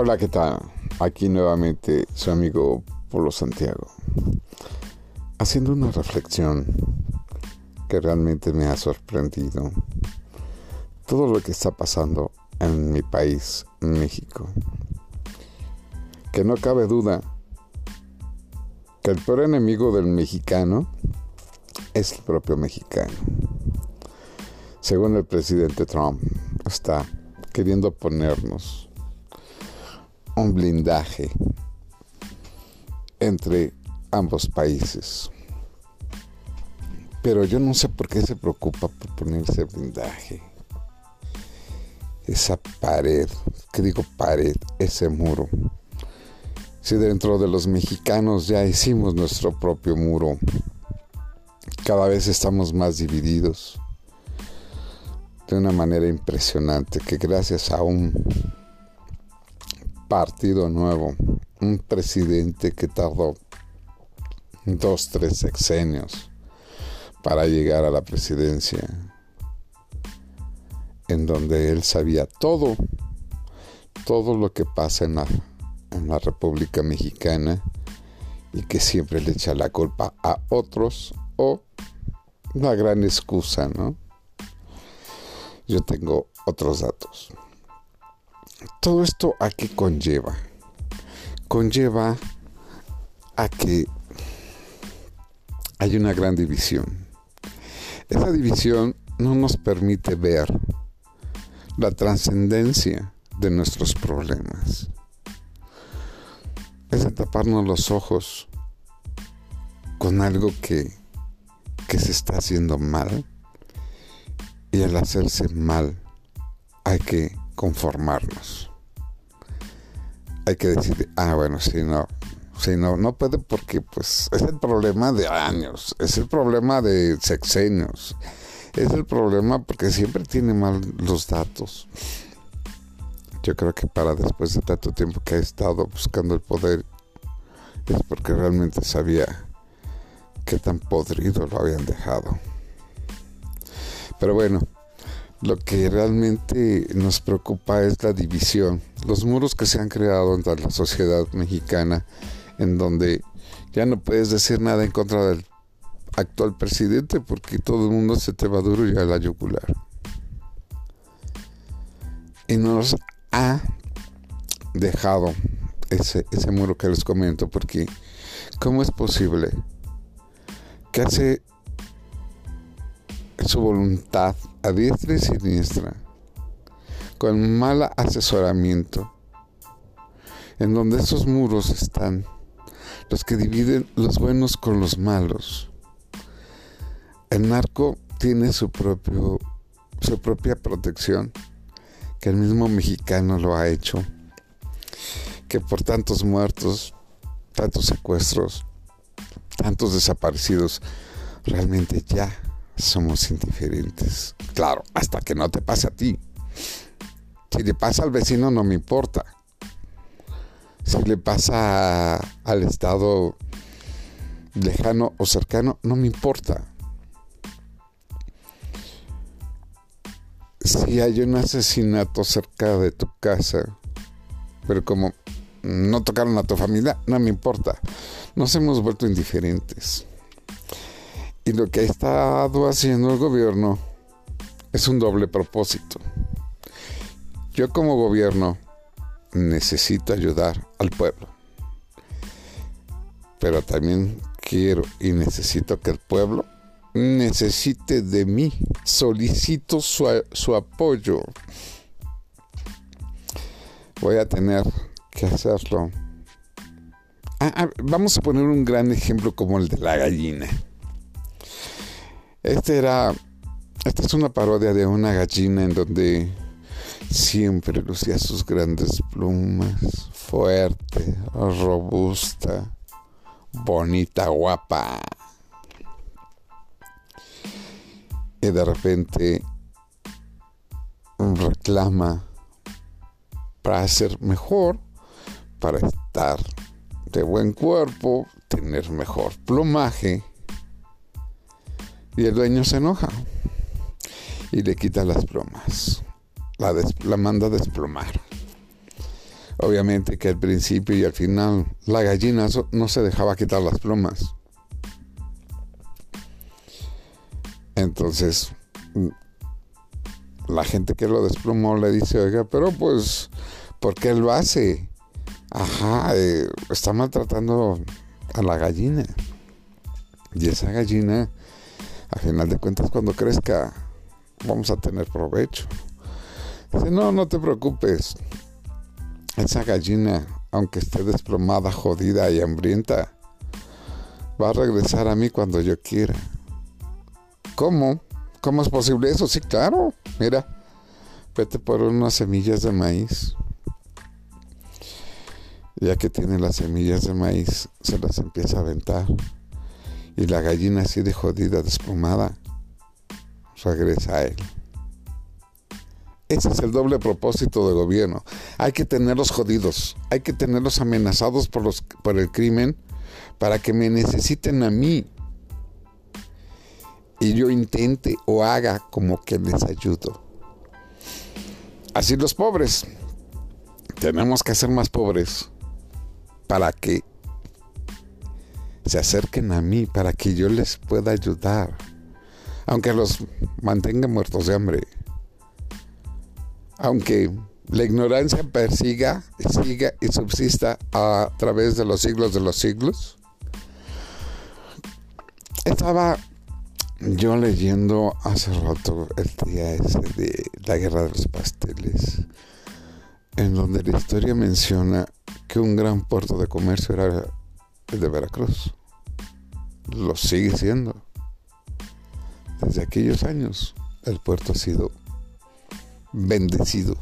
Hola, ¿qué tal? Aquí nuevamente su amigo Polo Santiago. Haciendo una reflexión que realmente me ha sorprendido. Todo lo que está pasando en mi país, México. Que no cabe duda que el peor enemigo del mexicano es el propio mexicano. Según el presidente Trump, está queriendo ponernos un blindaje entre ambos países. Pero yo no sé por qué se preocupa por ponerse blindaje. Esa pared, que digo pared, ese muro. Si dentro de los mexicanos ya hicimos nuestro propio muro, cada vez estamos más divididos de una manera impresionante que gracias a un partido nuevo, un presidente que tardó dos, tres sexenios para llegar a la presidencia, en donde él sabía todo, todo lo que pasa en la, en la República Mexicana y que siempre le echa la culpa a otros o la gran excusa, ¿no? Yo tengo otros datos. Todo esto a qué conlleva? Conlleva a que hay una gran división. Esa división no nos permite ver la trascendencia de nuestros problemas. Es de taparnos los ojos con algo que, que se está haciendo mal y al hacerse mal hay que conformarnos. Hay que decir, ah, bueno, si no, si no, no puede porque pues es el problema de años, es el problema de sexenios, es el problema porque siempre tiene mal los datos. Yo creo que para después de tanto tiempo que ha estado buscando el poder, es porque realmente sabía que tan podrido lo habían dejado. Pero bueno, lo que realmente nos preocupa es la división, los muros que se han creado entre la sociedad mexicana, en donde ya no puedes decir nada en contra del actual presidente porque todo el mundo se te va duro y a la yugular. Y nos ha dejado ese, ese muro que les comento, porque ¿cómo es posible que hace su voluntad a diestra y siniestra, con mal asesoramiento, en donde esos muros están los que dividen los buenos con los malos. El narco tiene su propio su propia protección, que el mismo mexicano lo ha hecho, que por tantos muertos, tantos secuestros, tantos desaparecidos, realmente ya somos indiferentes. Claro, hasta que no te pase a ti. Si le pasa al vecino no me importa. Si le pasa al estado lejano o cercano, no me importa. Si hay un asesinato cerca de tu casa, pero como no tocaron a tu familia, no me importa. Nos hemos vuelto indiferentes. Y lo que ha estado haciendo el gobierno es un doble propósito. Yo como gobierno necesito ayudar al pueblo. Pero también quiero y necesito que el pueblo necesite de mí. Solicito su, su apoyo. Voy a tener que hacerlo. Ah, ah, vamos a poner un gran ejemplo como el de la gallina. Este era. Esta es una parodia de una gallina en donde siempre lucía sus grandes plumas, fuerte, robusta, bonita, guapa. Y de repente reclama para ser mejor, para estar de buen cuerpo, tener mejor plumaje y el dueño se enoja y le quita las plumas. La, la manda a desplomar. Obviamente que al principio y al final la gallina no se dejaba quitar las plumas. Entonces, la gente que lo desplumó le dice, oiga, pero pues, ¿por qué lo hace? Ajá, eh, está maltratando a la gallina. Y esa gallina, a final de cuentas, cuando crezca, vamos a tener provecho. Dice, no, no te preocupes. Esa gallina, aunque esté desplomada, jodida y hambrienta, va a regresar a mí cuando yo quiera. ¿Cómo? ¿Cómo es posible eso? Sí, claro. Mira, vete por unas semillas de maíz. Ya que tiene las semillas de maíz, se las empieza a aventar. Y la gallina así de jodida, desplomada, regresa a él. Ese es el doble propósito del gobierno. Hay que tenerlos jodidos, hay que tenerlos amenazados por, los, por el crimen para que me necesiten a mí. Y yo intente o haga como que les ayudo. Así los pobres. Tenemos que ser más pobres para que se acerquen a mí, para que yo les pueda ayudar. Aunque los mantenga muertos de hambre aunque la ignorancia persiga, siga y subsista a través de los siglos de los siglos. Estaba yo leyendo hace rato el día ese de la guerra de los pasteles, en donde la historia menciona que un gran puerto de comercio era el de Veracruz. Lo sigue siendo. Desde aquellos años el puerto ha sido bendecido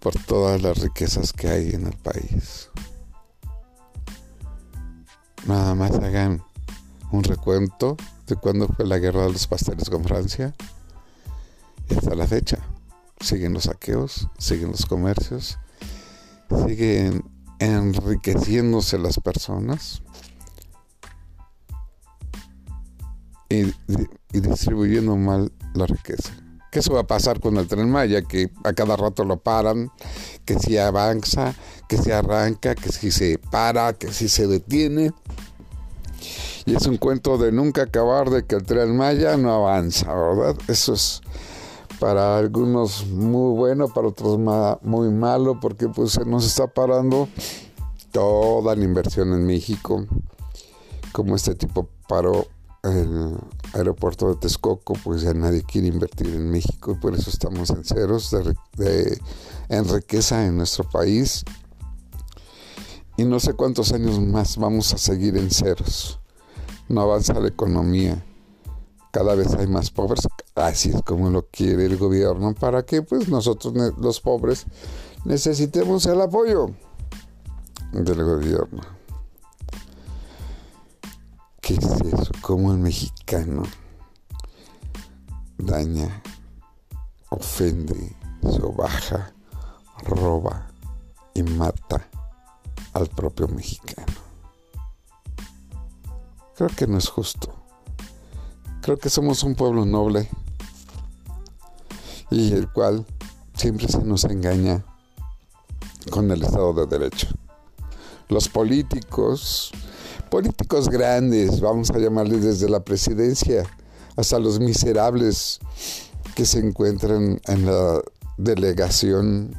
por todas las riquezas que hay en el país. Nada más hagan un recuento de cuándo fue la guerra de los pasteles con Francia y hasta la fecha. Siguen los saqueos, siguen los comercios, siguen enriqueciéndose las personas y, distribuyendo mal la riqueza que eso va a pasar con el tren Maya, que a cada rato lo paran, que si avanza, que si arranca, que si se para, que si se detiene. Y es un cuento de nunca acabar de que el tren Maya no avanza, ¿verdad? Eso es para algunos muy bueno, para otros muy malo, porque pues se nos está parando toda la inversión en México, como este tipo paró el aeropuerto de Texcoco, pues ya nadie quiere invertir en México y por eso estamos en ceros de, en riqueza en nuestro país. Y no sé cuántos años más vamos a seguir en ceros. No avanza la economía. Cada vez hay más pobres. Así es como lo quiere el gobierno para que pues nosotros los pobres necesitemos el apoyo del gobierno. ¿Cómo el mexicano daña, ofende, sobaja, roba y mata al propio mexicano? Creo que no es justo. Creo que somos un pueblo noble y el cual siempre se nos engaña con el Estado de Derecho. Los políticos políticos grandes, vamos a llamarles desde la presidencia hasta los miserables que se encuentran en la delegación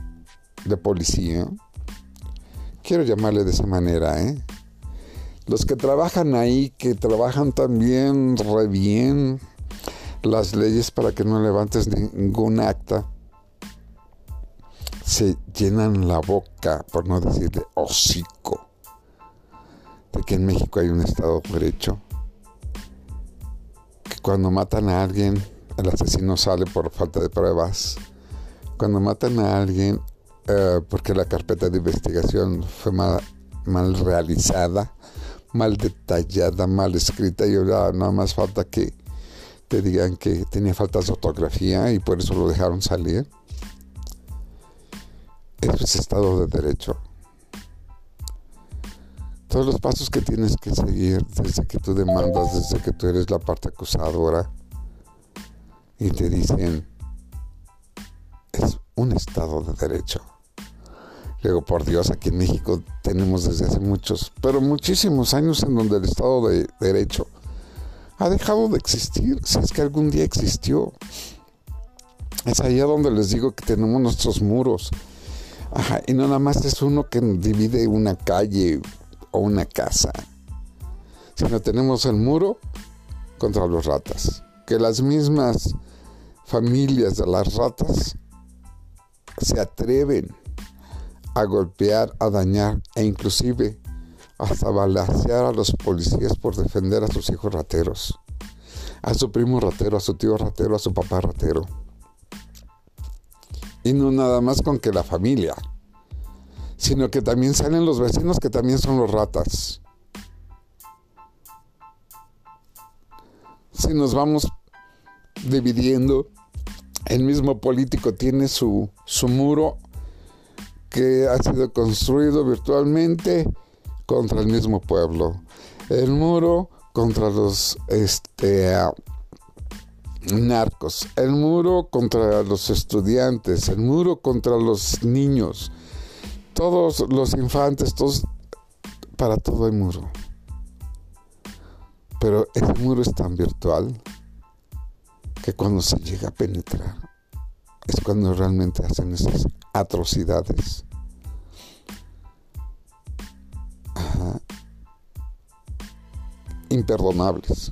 de policía. Quiero llamarle de esa manera, ¿eh? Los que trabajan ahí, que trabajan también re bien las leyes para que no levantes ningún acta, se llenan la boca, por no decirle hocico de que en México hay un Estado de Derecho, que cuando matan a alguien, el asesino sale por falta de pruebas, cuando matan a alguien eh, porque la carpeta de investigación fue mal, realizada, mal detallada, mal escrita, y ahora nada más falta que te digan que tenía faltas de ortografía y por eso lo dejaron salir. Eso es Estado de Derecho todos los pasos que tienes que seguir desde que tú demandas, desde que tú eres la parte acusadora y te dicen, es un Estado de Derecho. Luego, por Dios, aquí en México tenemos desde hace muchos, pero muchísimos años en donde el Estado de Derecho ha dejado de existir, si es que algún día existió. Es allá donde les digo que tenemos nuestros muros. Ajá, y no nada más es uno que divide una calle o una casa, sino tenemos el muro contra los ratas. Que las mismas familias de las ratas se atreven a golpear, a dañar e inclusive hasta balasear a los policías por defender a sus hijos rateros, a su primo ratero, a su tío ratero, a su papá ratero. Y no nada más con que la familia, sino que también salen los vecinos que también son los ratas. Si nos vamos dividiendo, el mismo político tiene su, su muro que ha sido construido virtualmente contra el mismo pueblo. El muro contra los este, narcos, el muro contra los estudiantes, el muro contra los niños, todos los infantes, todos, para todo hay muro. Pero ese muro es tan virtual que cuando se llega a penetrar es cuando realmente hacen esas atrocidades. Imperdonables.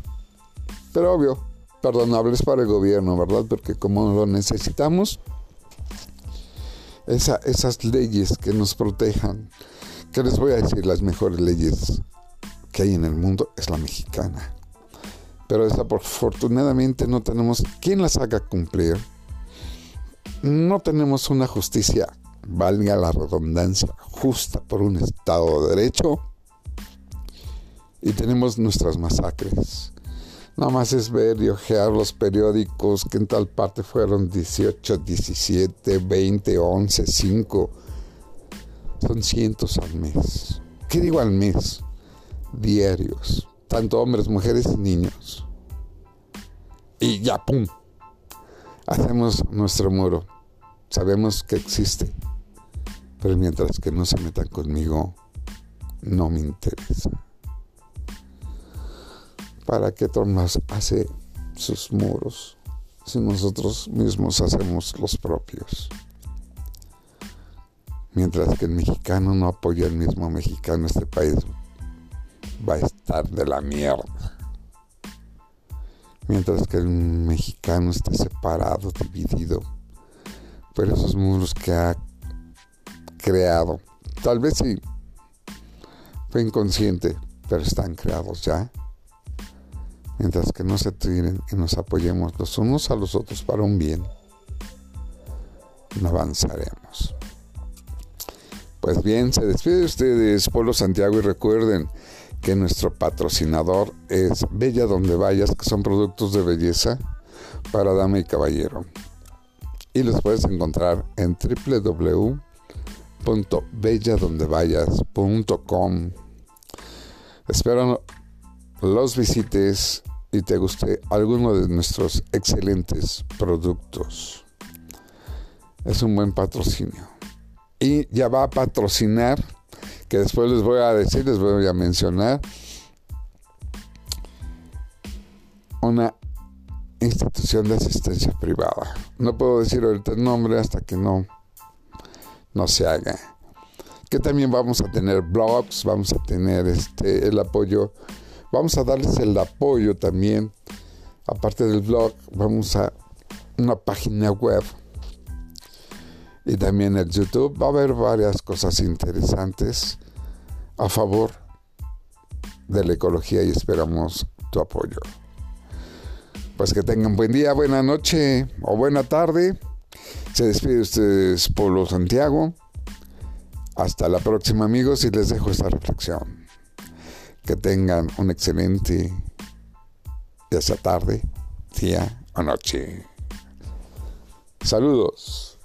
Pero obvio, perdonables para el gobierno, ¿verdad? Porque como lo necesitamos, esas leyes que nos protejan, que les voy a decir, las mejores leyes que hay en el mundo es la mexicana. Pero desafortunadamente no tenemos quien las haga cumplir no tenemos una justicia, valga la redundancia, justa por un Estado de Derecho y tenemos nuestras masacres. Nada más es ver y ojear los periódicos que en tal parte fueron 18, 17, 20, 11, 5. Son cientos al mes. ¿Qué digo al mes? Diarios. Tanto hombres, mujeres y niños. Y ya, ¡pum! hacemos nuestro muro. Sabemos que existe, pero mientras que no se metan conmigo, no me interesa. ¿Para qué Tomás hace sus muros si nosotros mismos hacemos los propios? Mientras que el mexicano no apoya al mismo mexicano, este país va a estar de la mierda mientras que el mexicano esté separado, dividido por esos muros que ha creado. Tal vez sí fue inconsciente, pero están creados ya. Mientras que no se tiren y nos apoyemos los unos a los otros para un bien, no avanzaremos. Pues bien, se despide de ustedes, Pueblo Santiago, y recuerden, que nuestro patrocinador es Bella Donde Vayas, que son productos de belleza para dama y caballero. Y los puedes encontrar en www.belladondevayas.com. Espero los visites y te guste alguno de nuestros excelentes productos. Es un buen patrocinio. Y ya va a patrocinar que después les voy a decir, les voy a mencionar, una institución de asistencia privada. No puedo decir ahorita el nombre hasta que no, no se haga. Que también vamos a tener blogs, vamos a tener este, el apoyo, vamos a darles el apoyo también, aparte del blog, vamos a una página web y también el YouTube. Va a haber varias cosas interesantes a favor de la ecología y esperamos tu apoyo. Pues que tengan buen día, buena noche o buena tarde. Se despide ustedes Polo Santiago. Hasta la próxima amigos y les dejo esta reflexión. Que tengan un excelente día tarde, día o noche. Saludos.